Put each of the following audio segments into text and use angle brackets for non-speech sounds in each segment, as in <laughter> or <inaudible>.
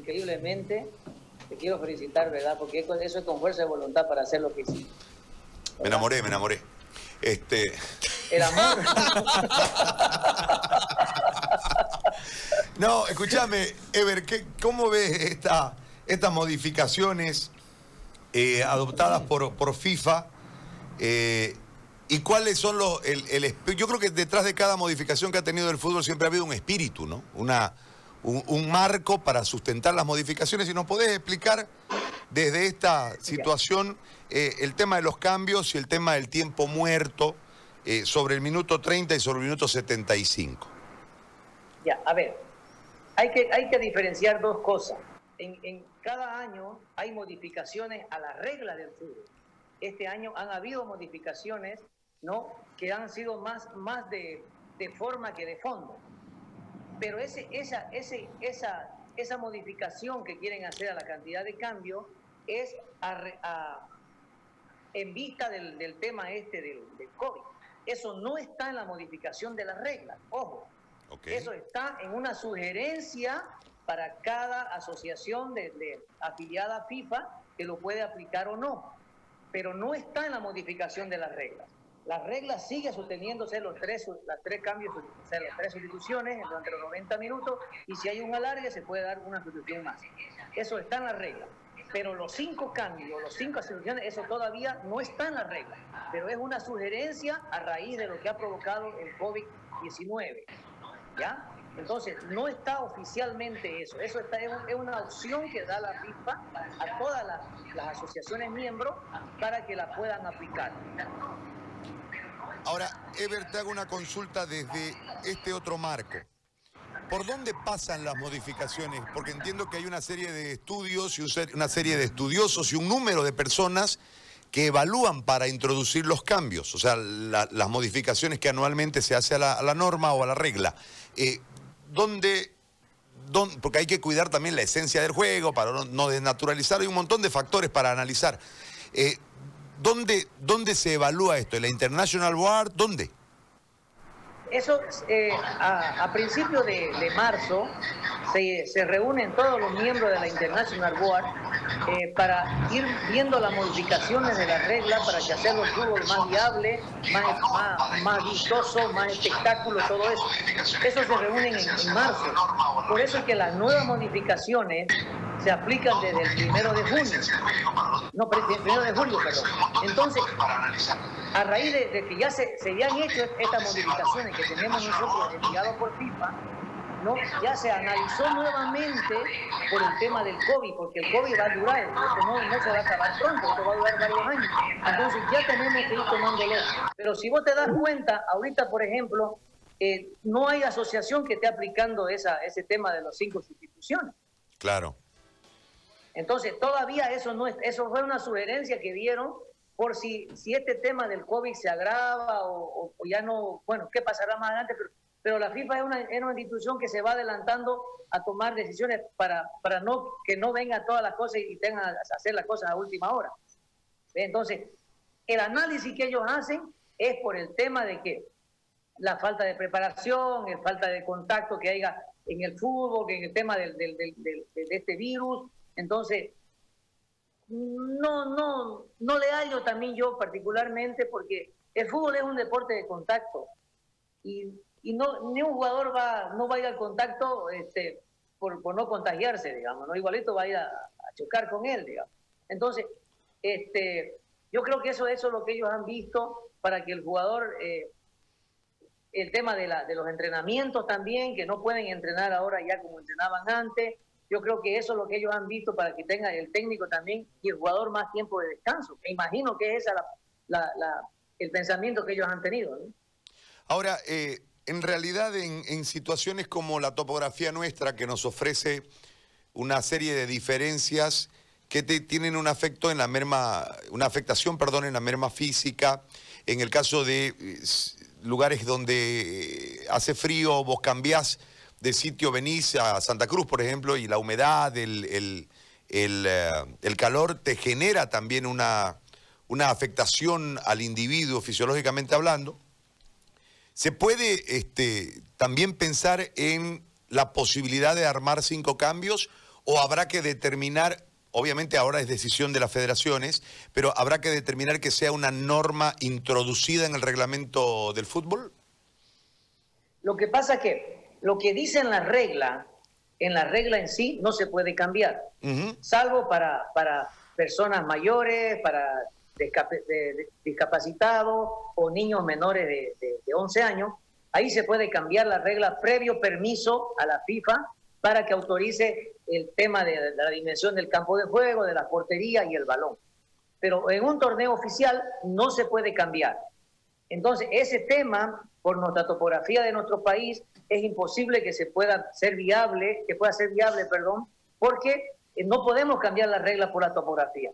increíblemente. Te quiero felicitar, ¿verdad? Porque eso es con fuerza de voluntad para hacer lo que hiciste. Me enamoré, me enamoré. Este. El amor. <laughs> no, escúchame, Ever, ¿cómo ves esta, estas modificaciones eh, adoptadas por, por FIFA? Eh, ¿Y cuáles son los... El, yo creo que detrás de cada modificación que ha tenido el fútbol siempre ha habido un espíritu, ¿no? Una, un, marco para sustentar las modificaciones. Y nos podés explicar desde esta situación eh, el tema de los cambios y el tema del tiempo muerto eh, sobre el minuto 30 y sobre el minuto 75. Ya, a ver, hay que, hay que diferenciar dos cosas. En, en cada año hay modificaciones a las reglas del fútbol. Este año han habido modificaciones ¿no? que han sido más, más de, forma que de fondo. Pero ese, esa, ese, esa, esa modificación que quieren hacer a la cantidad de cambio es en vista del, tema este del, COVID. Eso no está en la modificación de las reglas, ojo. Eso está en una sugerencia para cada asociación de, afiliada a FIFA que lo puede aplicar o no, pero no está en la modificación de las reglas. La regla sigue sosteniéndose los tres, las tres cambios, o sea, las tres sustituciones durante los 90 minutos y si hay un alargue se puede dar una sustitución más. Eso está en la regla. Pero los cinco cambios, los cinco sustituciones, eso todavía no está en la regla. Pero es una sugerencia a raíz de lo que ha provocado el COVID-19. ¿Ya? Entonces, no está oficialmente eso. Eso está, es una opción que da la FIFA a todas las, las asociaciones miembros para que la puedan aplicar. Ahora, Ever, te hago una consulta desde este otro marco. ¿Por dónde pasan las modificaciones? Porque entiendo que hay una serie de estudios y una serie de estudiosos y un número de personas que evalúan para introducir los cambios, o sea, las modificaciones que anualmente se hace a la, norma o a la regla. Eh, ¿dónde, porque hay que cuidar también la esencia del juego para no, desnaturalizar, hay un montón de factores para analizar. Eh, ¿Dónde, ¿Dónde se evalúa esto? ¿En la International Board? ¿Dónde? Eso, eh, a, principios de, marzo, se, se, reúnen todos los miembros de la International Board eh, para ir viendo las modificaciones de las reglas para que hacer los fútbol más viable, más, más, vistoso, más espectáculo, todo eso. Eso se reúnen en, marzo. Por eso es que las nuevas modificaciones se aplican desde el primero de junio. No, primero de julio, perdón. Entonces, a raíz de, que ya se, se han hecho estas modificaciones que tenemos nosotros enviados por FIFA, ¿no? ya se analizó nuevamente por el tema del COVID, porque el COVID va a durar, esto no, no, se va a acabar pronto, esto va a durar varios años. Entonces ya tenemos que ir tomándolo. Pero si vos te das cuenta, ahorita, por ejemplo, eh, no hay asociación que esté aplicando esa, ese tema de las cinco sustituciones. Claro. Entonces, todavía eso no es, eso fue una sugerencia que dieron por si, si este tema del COVID se agrava o, ya no, bueno, qué pasará más adelante, pero, pero la FIFA es una, es una, institución que se va adelantando a tomar decisiones para, para no, que no vengan todas las cosas y tengan a hacer las cosas a última hora. Entonces, el análisis que ellos hacen es por el tema de que la falta de preparación, la falta de contacto que haya en el fútbol, que en el tema del, del, del, de este virus, entonces, no, no, no le hallo también yo particularmente porque el fútbol es un deporte de contacto y, y no, ni un jugador va, no va a ir al contacto este, por, por no contagiarse, digamos, ¿no? Igualito va a ir a, chocar con él, digamos. Entonces, este, yo creo que eso, eso es lo que ellos han visto para que el jugador, eh, el tema de, la, de los entrenamientos también, que no pueden entrenar ahora ya como entrenaban antes, yo creo que eso es lo que ellos han visto para que tenga el técnico también y el jugador más tiempo de descanso. Me imagino que es ese el pensamiento que ellos han tenido. Ahora, eh, en realidad en, situaciones como la topografía nuestra que nos ofrece una serie de diferencias que tienen un afecto en la merma, una afectación, perdón, en la merma física, en el caso de lugares donde eh, hace frío, vos cambiás de sitio venís a Santa Cruz, por ejemplo, y la humedad, el, eh, calor te genera también una, una, afectación al individuo fisiológicamente hablando, se puede este, también pensar en la posibilidad de armar cinco cambios o habrá que determinar, obviamente ahora es decisión de las federaciones, pero habrá que determinar que sea una norma introducida en el reglamento del fútbol? Lo que pasa es que lo que dice en la regla, en la regla en sí, no se puede cambiar, salvo para, para personas mayores, para discapacitados o niños menores de, de, 11 años. Ahí se puede cambiar la regla previo permiso a la FIFA para que autorice el tema de, de la dimensión del campo de juego, de la portería y el balón. Pero en un torneo oficial no se puede cambiar. Entonces, ese tema, por nuestra topografía de nuestro país, es imposible que se pueda ser viable, que pueda ser viable, perdón, porque no podemos cambiar la regla por la topografía.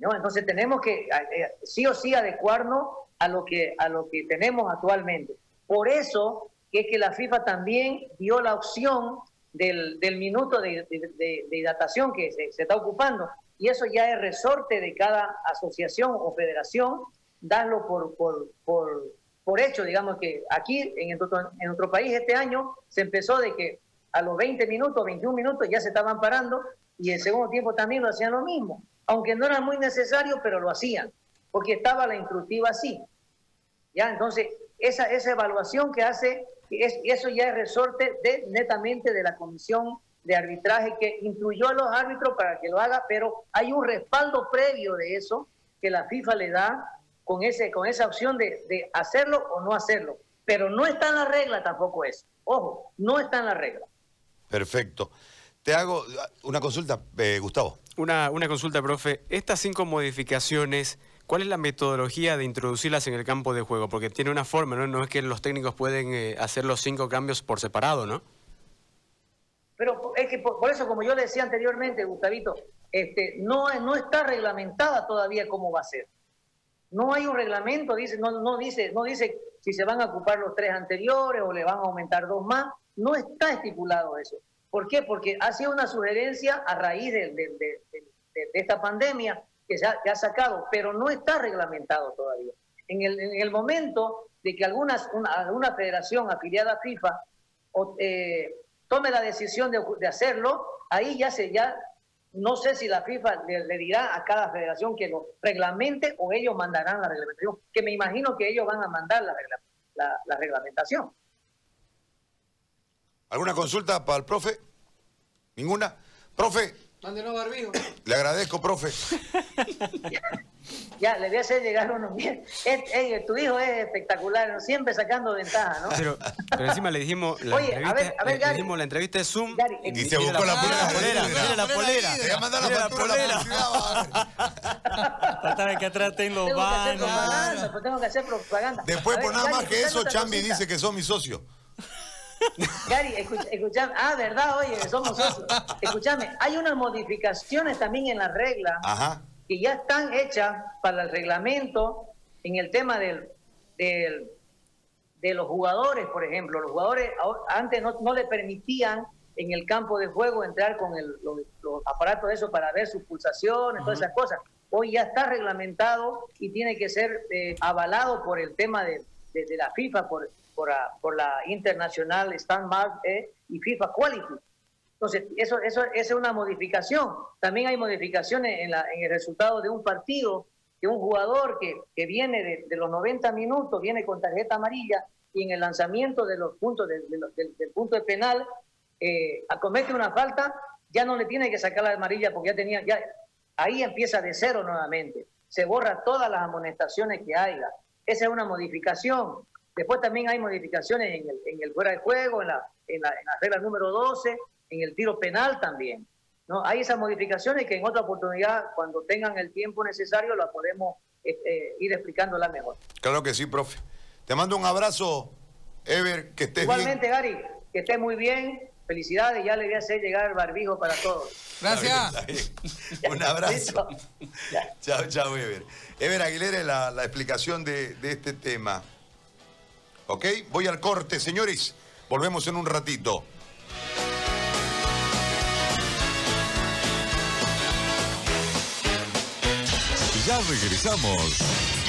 ¿No? Entonces tenemos que eh, sí o sí adecuarnos a lo que, a lo que tenemos actualmente. Por eso que es que la FIFA también dio la opción del, minuto de, hidratación que se, está ocupando. Y eso ya es resorte de cada asociación o federación, darlo por, por, hecho, digamos que aquí en nuestro, en país este año se empezó de que a los 20 minutos, 21 minutos ya se estaban parando y el segundo tiempo también lo hacían lo mismo aunque no era muy necesario, pero lo hacían, porque estaba la instructiva así. ¿Ya? Entonces, esa, esa evaluación que hace, es, eso ya es resorte de, netamente de la comisión de arbitraje que incluyó a los árbitros para que lo haga, pero hay un respaldo previo de eso que la FIFA le da con, ese, con esa opción de, de hacerlo o no hacerlo. Pero no está en la regla tampoco eso. Ojo, no está en la regla. Perfecto. Te hago una consulta, eh, Gustavo. Una, una consulta, profe. Estas cinco modificaciones, ¿cuál es la metodología de introducirlas en el campo de juego? Porque tiene una forma, ¿no? No es que los técnicos pueden eh, hacer los cinco cambios por separado, ¿no? Pero es que por, eso, como yo le decía anteriormente, Gustavito, este, no, no está reglamentada todavía cómo va a ser. No hay un reglamento, dice, no, no, dice, no dice si se van a ocupar los tres anteriores o le van a aumentar dos más. No está estipulado eso. ¿Por qué? Porque ha sido una sugerencia a raíz de, esta pandemia que se ha, sacado, pero no está reglamentado todavía. En el, momento de que algunas, una, alguna federación afiliada a FIFA eh, tome la decisión de, hacerlo, ahí ya se ya no sé si la FIFA le, dirá a cada federación que lo reglamente o ellos mandarán la reglamentación, que me imagino que ellos van a mandar la reglamentación. ¿Alguna consulta para el profe? ¿Ninguna? Profe. Mándenos barbijo. <coughs> Le agradezco, profe. <laughs> ya, le voy a hacer llegar uno bien. tu hijo es espectacular, siempre sacando ventaja, ¿no? Pero, pero encima le dijimos la Oye, entrevista, a ver, a ver, Gary, le dijimos la entrevista de Zoom y se buscó la, polera. Mira la polera. Te voy a mandar la polera. <laughs> Faltaba que atrás tengo los baños. Pues tengo que hacer propaganda. Después, por nada más que eso, Chambi dice que son mis socios. Gary, escuchame, ah, verdad, oye, somos socios. Escúchame, hay unas modificaciones también en la regla que ya están hechas para el reglamento en el tema del, de los jugadores, por ejemplo. Los jugadores antes no, le permitían en el campo de juego entrar con los, aparatos de eso para ver sus pulsaciones, todas esas cosas. Hoy ya está reglamentado y tiene que ser eh, avalado por el tema de, de la FIFA, por, por, la Internacional Standmark eh, y FIFA Quality. Entonces, eso, eso, es una modificación. También hay modificaciones en, la, en el resultado de un partido, que un jugador que, que viene de, los 90 minutos, viene con tarjeta amarilla, y en el lanzamiento de los puntos del, punto de penal, eh, acomete una falta, ya no le tiene que sacar la amarilla porque ya tenía, ya ahí empieza de cero nuevamente. Se borra todas las amonestaciones que haya. Esa es una modificación. Después también hay modificaciones en el, en el fuera de juego, en la, en, la, regla número 12, en el tiro penal también. ¿no? Hay esas modificaciones que en otra oportunidad, cuando tengan el tiempo necesario, las podemos eh, eh, ir explicándola mejor. Claro que sí, profe. Te mando un abrazo, Ever, que estés Igualmente, Gary, que estés muy bien. Felicidades, ya le voy a hacer llegar el barbijo para todos. Gracias. un abrazo. chao, chao, Ever. Ever Aguilera, la, la explicación de, de este tema. ¿Ok? Voy al corte, señores. Volvemos en un ratito. Ya regresamos.